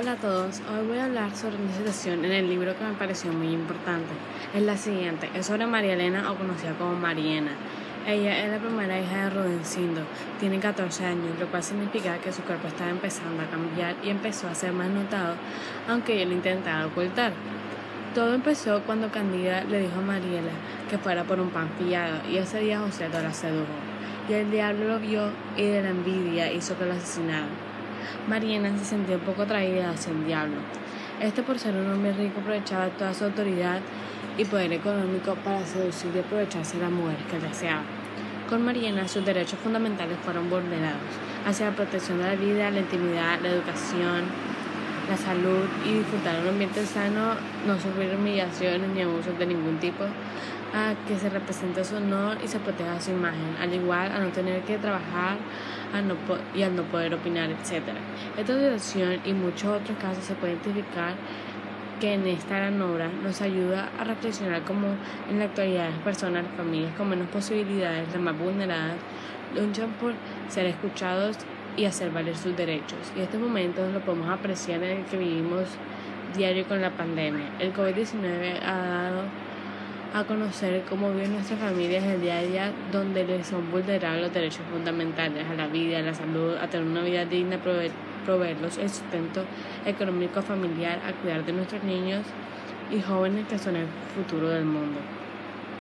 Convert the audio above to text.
Hola a todos, hoy voy a hablar sobre una situación en el libro que me pareció muy importante. Es la siguiente, es sobre María Elena o conocida como Mariena. Ella es la primera hija de Rudencindo, tiene 14 años, lo cual significa que su cuerpo estaba empezando a cambiar y empezó a ser más notado, aunque ella lo intentaba ocultar. Todo empezó cuando Candida le dijo a Mariela que fuera por un pan pillado y ese día José la sedujo. Y el diablo lo vio y de la envidia hizo que lo asesinaran. Mariana se sentía un poco atraída hacia el diablo. Este por ser un hombre rico aprovechaba toda su autoridad y poder económico para seducir y aprovecharse de las mujeres que deseaba. Con Mariana sus derechos fundamentales fueron vulnerados hacia la protección de la vida, la intimidad, la educación, la salud y disfrutar de un ambiente sano, no sufrir humillaciones ni abusos de ningún tipo, a que se represente su honor y se proteja su imagen, al igual a no tener que trabajar a no y al no poder opinar, etc. Esta situación y muchos otros casos se puede identificar que en esta gran obra nos ayuda a reflexionar cómo en la actualidad las personas, las familias con menos posibilidades, las más vulneradas, luchan por ser escuchados y hacer valer sus derechos. Y estos momentos lo podemos apreciar en el que vivimos diario con la pandemia. El COVID-19 ha dado a conocer cómo viven nuestras familias el día a día, donde les son vulnerables los derechos fundamentales a la vida, a la salud, a tener una vida digna, proveer, proveerlos el sustento económico familiar, a cuidar de nuestros niños y jóvenes que son el futuro del mundo.